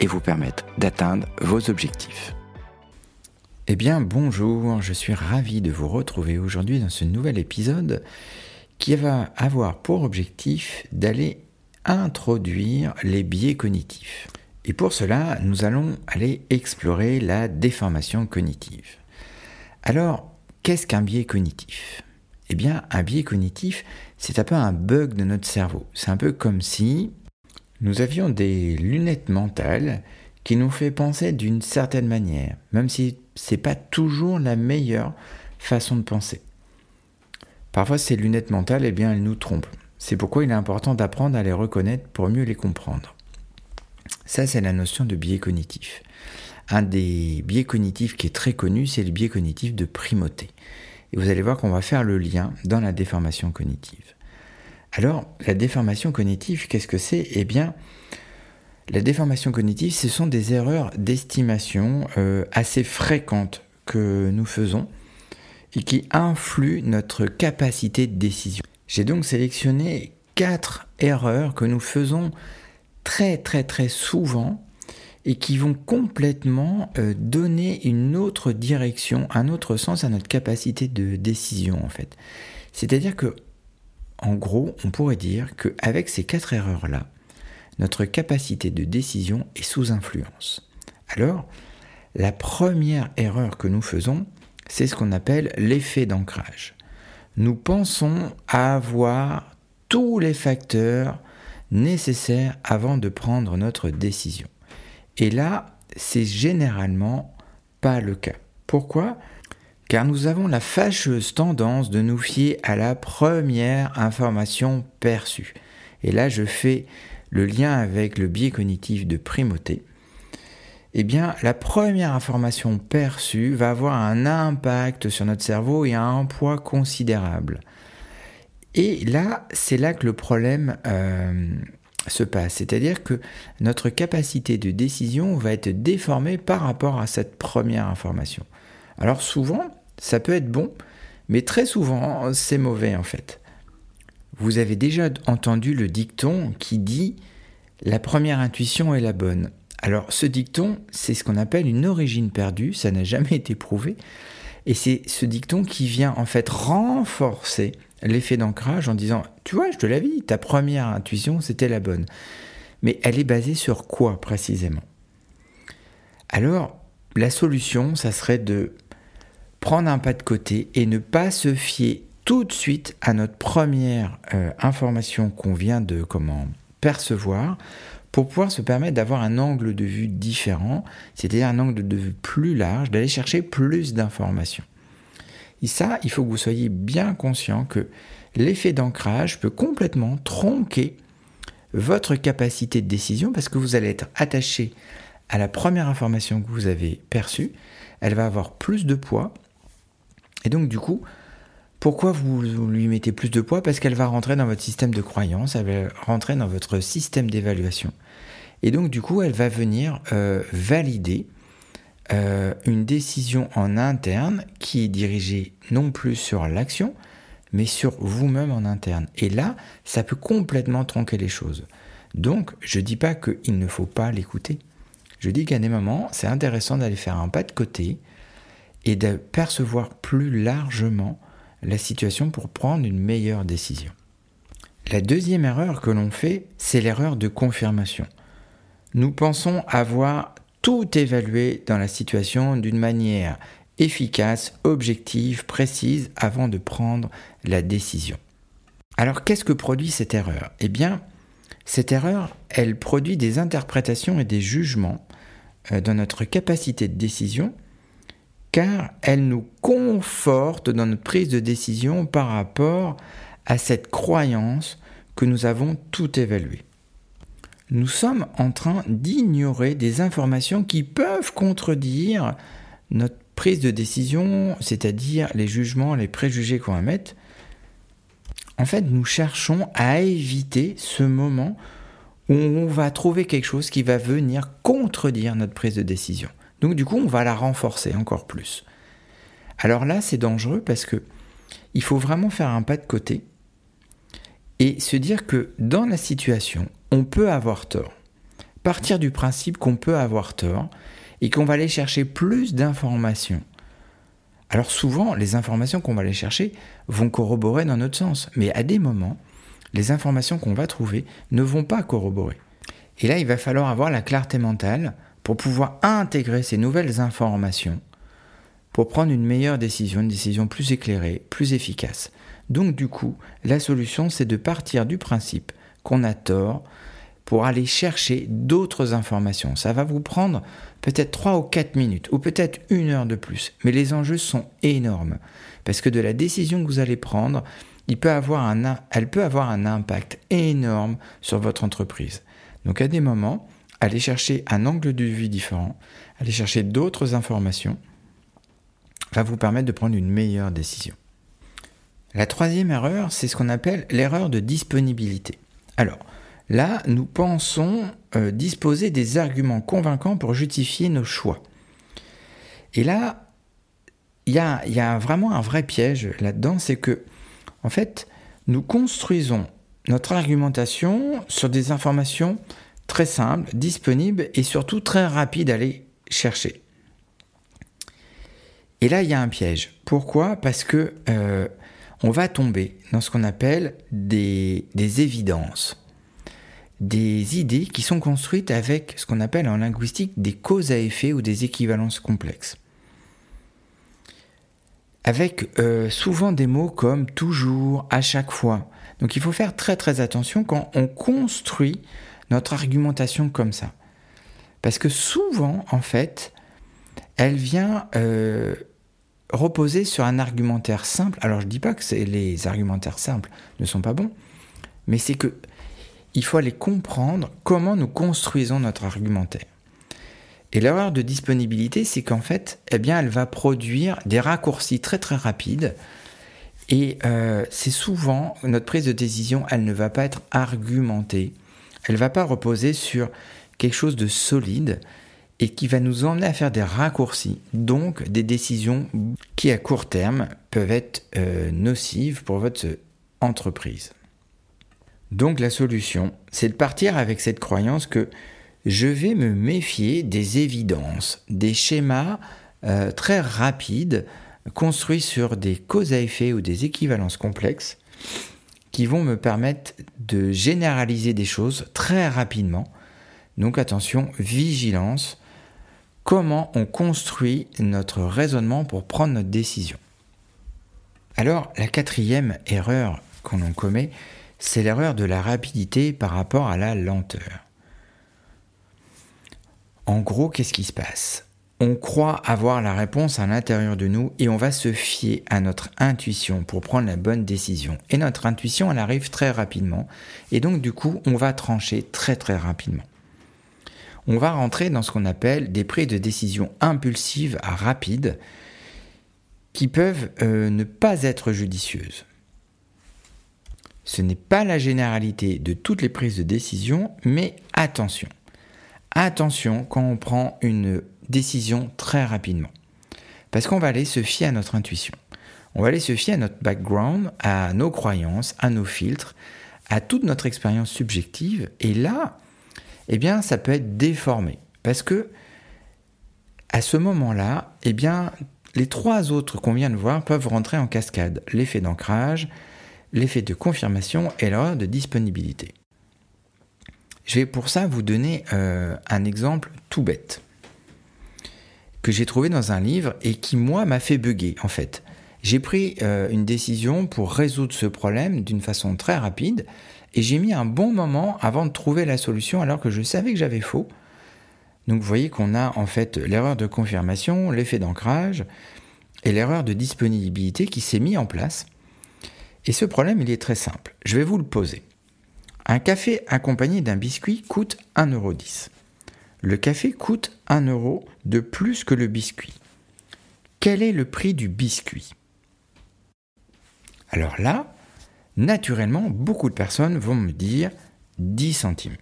et vous permettre d'atteindre vos objectifs. Eh bien bonjour, je suis ravi de vous retrouver aujourd'hui dans ce nouvel épisode qui va avoir pour objectif d'aller introduire les biais cognitifs. Et pour cela, nous allons aller explorer la déformation cognitive. Alors, qu'est-ce qu'un biais cognitif? Eh bien, un biais cognitif, c'est un peu un bug de notre cerveau. C'est un peu comme si nous avions des lunettes mentales qui nous fait penser d'une certaine manière, même si ce n'est pas toujours la meilleure façon de penser. Parfois, ces lunettes mentales, eh bien, elles nous trompent. C'est pourquoi il est important d'apprendre à les reconnaître pour mieux les comprendre. Ça, c'est la notion de biais cognitif. Un des biais cognitifs qui est très connu, c'est le biais cognitif de primauté. Et vous allez voir qu'on va faire le lien dans la déformation cognitive. Alors, la déformation cognitive, qu'est-ce que c'est? Eh bien, la déformation cognitive, ce sont des erreurs d'estimation euh, assez fréquentes que nous faisons et qui influent notre capacité de décision. J'ai donc sélectionné quatre erreurs que nous faisons très très très souvent et qui vont complètement euh, donner une autre direction, un autre sens à notre capacité de décision en fait. C'est-à-dire que, en gros, on pourrait dire qu'avec ces quatre erreurs-là, notre capacité de décision est sous influence. Alors, la première erreur que nous faisons, c'est ce qu'on appelle l'effet d'ancrage. Nous pensons avoir tous les facteurs nécessaires avant de prendre notre décision. Et là, c'est généralement pas le cas. Pourquoi? Car nous avons la fâcheuse tendance de nous fier à la première information perçue. Et là, je fais le lien avec le biais cognitif de primauté. Eh bien, la première information perçue va avoir un impact sur notre cerveau et un poids considérable. Et là, c'est là que le problème euh, se passe. C'est-à-dire que notre capacité de décision va être déformée par rapport à cette première information. Alors souvent, ça peut être bon, mais très souvent, c'est mauvais en fait. Vous avez déjà entendu le dicton qui dit la première intuition est la bonne. Alors ce dicton, c'est ce qu'on appelle une origine perdue, ça n'a jamais été prouvé, et c'est ce dicton qui vient en fait renforcer l'effet d'ancrage en disant Tu vois, je te l'avais ta première intuition, c'était la bonne. Mais elle est basée sur quoi précisément? Alors, la solution, ça serait de prendre un pas de côté et ne pas se fier tout de suite à notre première euh, information qu'on vient de comment percevoir pour pouvoir se permettre d'avoir un angle de vue différent, c'est-à-dire un angle de vue plus large, d'aller chercher plus d'informations. Et ça, il faut que vous soyez bien conscient que l'effet d'ancrage peut complètement tronquer votre capacité de décision parce que vous allez être attaché à la première information que vous avez perçue, elle va avoir plus de poids. Et donc du coup, pourquoi vous lui mettez plus de poids? Parce qu'elle va rentrer dans votre système de croyance, elle va rentrer dans votre système d'évaluation. Et donc du coup, elle va venir euh, valider euh, une décision en interne qui est dirigée non plus sur l'action, mais sur vous-même en interne. Et là, ça peut complètement tronquer les choses. Donc, je ne dis pas qu'il ne faut pas l'écouter. Je dis qu'à des moments, c'est intéressant d'aller faire un pas de côté et de percevoir plus largement la situation pour prendre une meilleure décision. La deuxième erreur que l'on fait, c'est l'erreur de confirmation. Nous pensons avoir tout évaluer dans la situation d'une manière efficace, objective, précise avant de prendre la décision. Alors qu'est-ce que produit cette erreur? Eh bien, cette erreur, elle produit des interprétations et des jugements euh, dans notre capacité de décision car elle nous conforte dans notre prise de décision par rapport à cette croyance que nous avons tout évalué. nous sommes en train d'ignorer des informations qui peuvent contredire notre prise de décision, c'est-à-dire les jugements, les préjugés qu'on va. En fait, nous cherchons à éviter ce moment où on va trouver quelque chose qui va venir contredire notre prise de décision. Donc du coup, on va la renforcer encore plus. Alors là, c'est dangereux parce que il faut vraiment faire un pas de côté et se dire que dans la situation, on peut avoir tort. Partir du principe qu'on peut avoir tort et qu'on va aller chercher plus d'informations. Alors souvent, les informations qu'on va aller chercher vont corroborer dans notre sens, mais à des moments, les informations qu'on va trouver ne vont pas corroborer. Et là, il va falloir avoir la clarté mentale pour pouvoir intégrer ces nouvelles informations pour prendre une meilleure décision, une décision plus éclairée, plus efficace. Donc du coup, la solution, c'est de partir du principe qu'on a tort pour aller chercher d'autres informations. Ça va vous prendre peut-être 3 ou 4 minutes, ou peut-être une heure de plus, mais les enjeux sont énormes, parce que de la décision que vous allez prendre, il peut avoir un, elle peut avoir un impact énorme sur votre entreprise. Donc à des moments, allez chercher un angle de vue différent, allez chercher d'autres informations, va vous permettre de prendre une meilleure décision. La troisième erreur, c'est ce qu'on appelle l'erreur de disponibilité. Alors, là, nous pensons euh, disposer des arguments convaincants pour justifier nos choix. Et là, il y a, vraiment un vrai piège là-dedans, c'est que, en fait, nous construisons notre argumentation sur des informations très simples, disponibles et surtout très rapides à aller chercher. Et là, il y a un piège. Pourquoi? Parce que euh, on va tomber dans ce qu'on appelle des, évidences, des idées qui sont construites avec ce qu'on appelle en linguistique des causes à effet ou des équivalences complexes. Avec euh, souvent des mots comme toujours, à chaque fois. Donc il faut faire très très attention quand on construit notre argumentation comme ça. Parce que souvent, en fait, elle vient euh, reposer sur un argumentaire simple. Alors je ne dis pas que les argumentaires simples ne sont pas bons, mais c'est que il faut aller comprendre comment nous construisons notre argumentaire. Et l'erreur de disponibilité, c'est qu'en fait, eh bien, elle va produire des raccourcis très très rapides. Et euh, c'est souvent notre prise de décision, elle ne va pas être argumentée. Elle ne va pas reposer sur quelque chose de solide et qui va nous emmener à faire des raccourcis, donc des décisions qui à court terme peuvent être euh, nocives pour votre entreprise. Donc la solution, c'est de partir avec cette croyance que je vais me méfier des évidences, des schémas euh, très rapides construits sur des causes à effet ou des équivalences complexes qui vont me permettre de généraliser des choses très rapidement. Donc attention, vigilance comment on construit notre raisonnement pour prendre notre décision? Alors, la quatrième erreur qu'on commet, c'est l'erreur de la rapidité par rapport à la lenteur. En gros, qu'est-ce qui se passe? On croit avoir la réponse à l'intérieur de nous et on va se fier à notre intuition pour prendre la bonne décision. Et notre intuition, elle arrive très rapidement. Et donc, du coup, on va trancher très très rapidement on va rentrer dans ce qu'on appelle des prises de décision impulsives rapides qui peuvent euh, ne pas être judicieuses. Ce n'est pas la généralité de toutes les prises de décision, mais attention. Attention quand on prend une décision très rapidement. Parce qu'on va aller se fier à notre intuition. On va aller se fier à notre background, à nos croyances, à nos filtres, à toute notre expérience subjective. Et là, eh bien, ça peut être déformé. Parce que, à ce moment-là, eh bien, les trois autres qu'on vient de voir peuvent rentrer en cascade. L'effet d'ancrage, l'effet de confirmation et l'erreur de disponibilité. Je vais pour ça vous donner euh, un exemple tout bête que j'ai trouvé dans un livre et qui, moi, m'a fait bugger, en fait. J'ai pris euh, une décision pour résoudre ce problème d'une façon très rapide et j'ai mis un bon moment avant de trouver la solution alors que je savais que j'avais faux. Donc vous voyez qu'on a en fait l'erreur de confirmation, l'effet d'ancrage et l'erreur de disponibilité qui s'est mis en place. Et ce problème, il est très simple. Je vais vous le poser. Un café accompagné d'un biscuit coûte 1,10€. Le café coûte 1 euro de plus que le biscuit. Quel est le prix du biscuit? Alors là, naturellement, beaucoup de personnes vont me dire 10 centimes.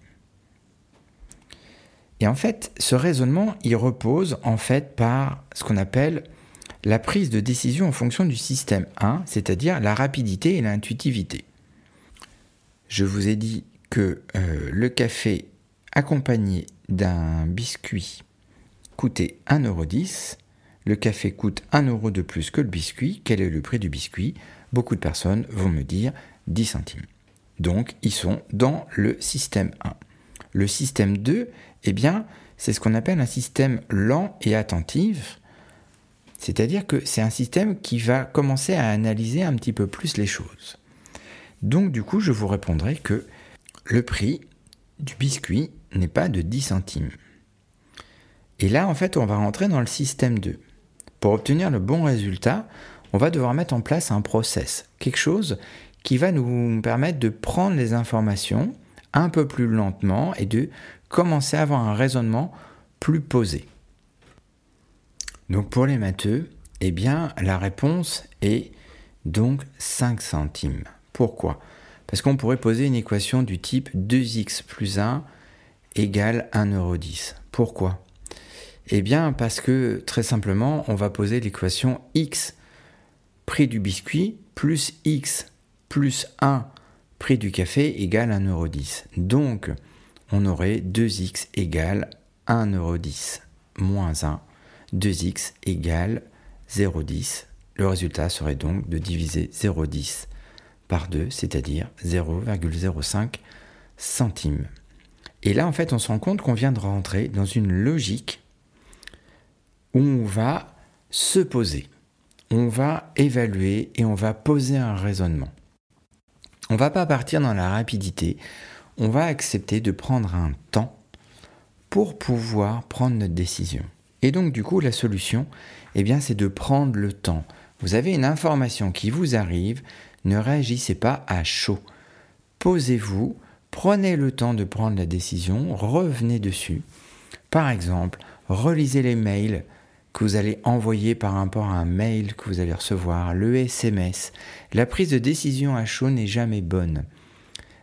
Et en fait, ce raisonnement, il repose en fait par ce qu'on appelle la prise de décision en fonction du système 1, c'est-à-dire la rapidité et l'intuitivité. Je vous ai dit que euh, le café accompagné d'un biscuit coûtait 1,10€. Le café coûte 1 euro de plus que le biscuit. Quel est le prix du biscuit? Beaucoup de personnes vont me dire 10 centimes. Donc, ils sont dans le système 1. Le système 2, eh bien, c'est ce qu'on appelle un système lent et attentif. C'est-à-dire que c'est un système qui va commencer à analyser un petit peu plus les choses. Donc, du coup, je vous répondrai que le prix du biscuit n'est pas de 10 centimes. Et là, en fait, on va rentrer dans le système 2. Pour obtenir le bon résultat, on va devoir mettre en place un process, quelque chose qui va nous permettre de prendre les informations un peu plus lentement et de commencer à avoir un raisonnement plus posé. Donc pour les matheux, eh bien la réponse est donc 5 centimes. Pourquoi? Parce qu'on pourrait poser une équation du type 2x plus 1 égale 1,10€. Pourquoi? Eh bien parce que très simplement, on va poser l'équation x prix du biscuit plus x plus 1 prix du café égale 1,10€. Donc, on aurait 2x égale 1,10€ moins 1. 2x égale 0,10. Le résultat serait donc de diviser 0,10 par 2, c'est-à-dire 0,05 centimes. Et là, en fait, on se rend compte qu'on vient de rentrer dans une logique où on va se poser, on va évaluer et on va poser un raisonnement. On va pas partir dans la rapidité, on va accepter de prendre un temps pour pouvoir prendre notre décision. Et donc du coup, la solution, eh bien, c'est de prendre le temps. Vous avez une information qui vous arrive, ne réagissez pas à chaud. Posez-vous, prenez le temps de prendre la décision, revenez dessus. Par exemple, relisez les mails que vous allez envoyer par rapport à un mail que vous allez recevoir, le SMS. La prise de décision à chaud n'est jamais bonne.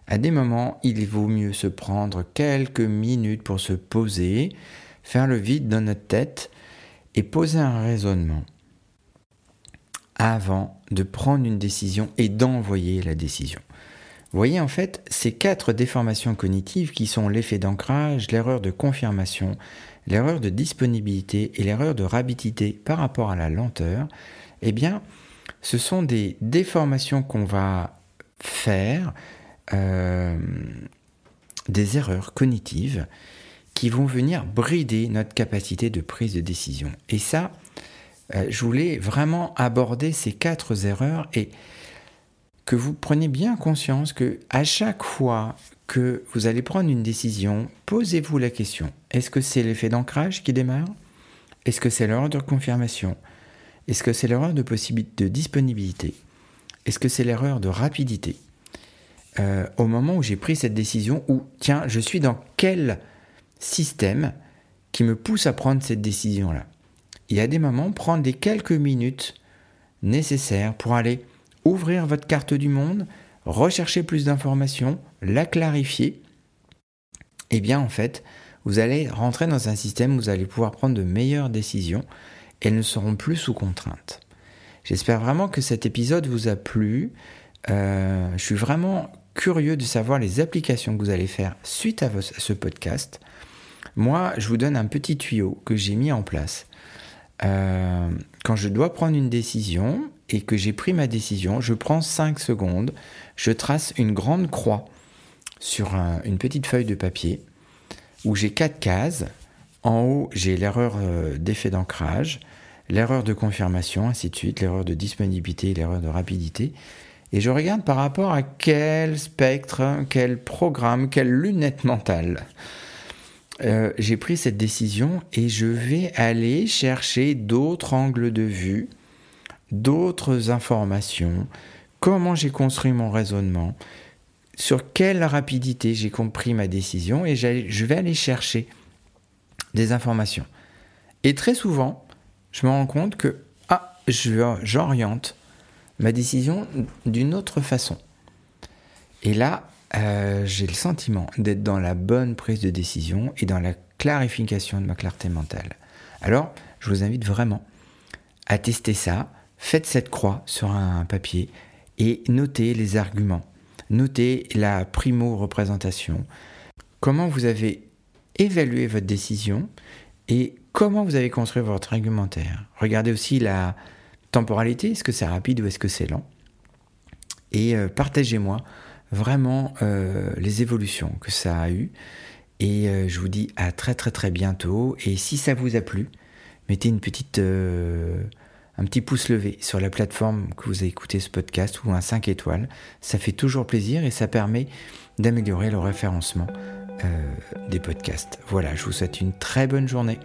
À des moments, il vaut mieux se prendre quelques minutes pour se poser, faire le vide dans notre tête et poser un raisonnement avant de prendre une décision et d'envoyer la décision. Voyez en fait ces quatre déformations cognitives qui sont l'effet d'ancrage, l'erreur de confirmation, l'erreur de disponibilité et l'erreur de rapidité par rapport à la lenteur, eh bien, ce sont des déformations qu'on va faire, euh, des erreurs cognitives qui vont venir brider notre capacité de prise de décision. Et ça, je voulais vraiment aborder ces quatre erreurs et que vous preniez bien conscience que à chaque fois que vous allez prendre une décision, posez-vous la question. Est-ce que c'est l'effet d'ancrage qui démarre? Est-ce que c'est l'erreur de confirmation Est-ce que c'est l'erreur de, de disponibilité? Est-ce que c'est l'erreur de rapidité? Euh, Au moment où j'ai pris cette décision, ou tiens, je suis dans quel système qui me pousse à prendre cette décision-là? Il y a des moments, prendre les quelques minutes nécessaires pour aller ouvrir votre carte du monde, rechercher plus d'informations, la clarifier, eh bien en fait, vous allez rentrer dans un système où vous allez pouvoir prendre de meilleures décisions et elles ne seront plus sous contrainte. J'espère vraiment que cet épisode vous a plu. Euh, je suis vraiment curieux de savoir les applications que vous allez faire suite à, ce podcast. Moi, je vous donne un petit tuyau que j'ai mis en place. Euh, quand je dois prendre une décision et que j'ai pris ma décision, je prends 5 secondes, je trace une grande croix sur une petite feuille de papier où j'ai quatre cases. En haut, j'ai l'erreur euh, d'effet d'ancrage, l'erreur de confirmation, ainsi de suite, l'erreur de disponibilité, l'erreur de rapidité. Et je regarde par rapport à quel spectre, quel programme, quelle lunette mentale. Euh, j'ai pris cette décision et je vais aller chercher d'autres angles de vue, d'autres informations, comment j'ai construit mon raisonnement, sur quelle rapidité j'ai compris ma décision et je vais aller chercher des informations. Et très souvent, je me rends compte que ah, j'oriente ma décision d'une autre façon. Et là, euh, j'ai le sentiment d'être dans la bonne prise de décision et dans la clarification de ma clarté mentale. Alors, je vous invite vraiment à tester ça. Faites cette croix sur un papier et notez les arguments. Notez la primo-représentation. Comment vous avez évalué votre décision et comment vous avez construit votre argumentaire? Regardez aussi la temporalité, est-ce que c'est rapide ou est-ce que c'est lent? Et euh, partagez-moi vraiment euh, les évolutions que ça a eu. Et euh, je vous dis à très très très bientôt. Et si ça vous a plu, mettez une petite, un petit pouce levé sur la plateforme que vous avez écouté ce podcast ou un 5 étoiles. Ça fait toujours plaisir et ça permet d'améliorer le référencement des podcasts. Voilà, je vous souhaite une très bonne journée.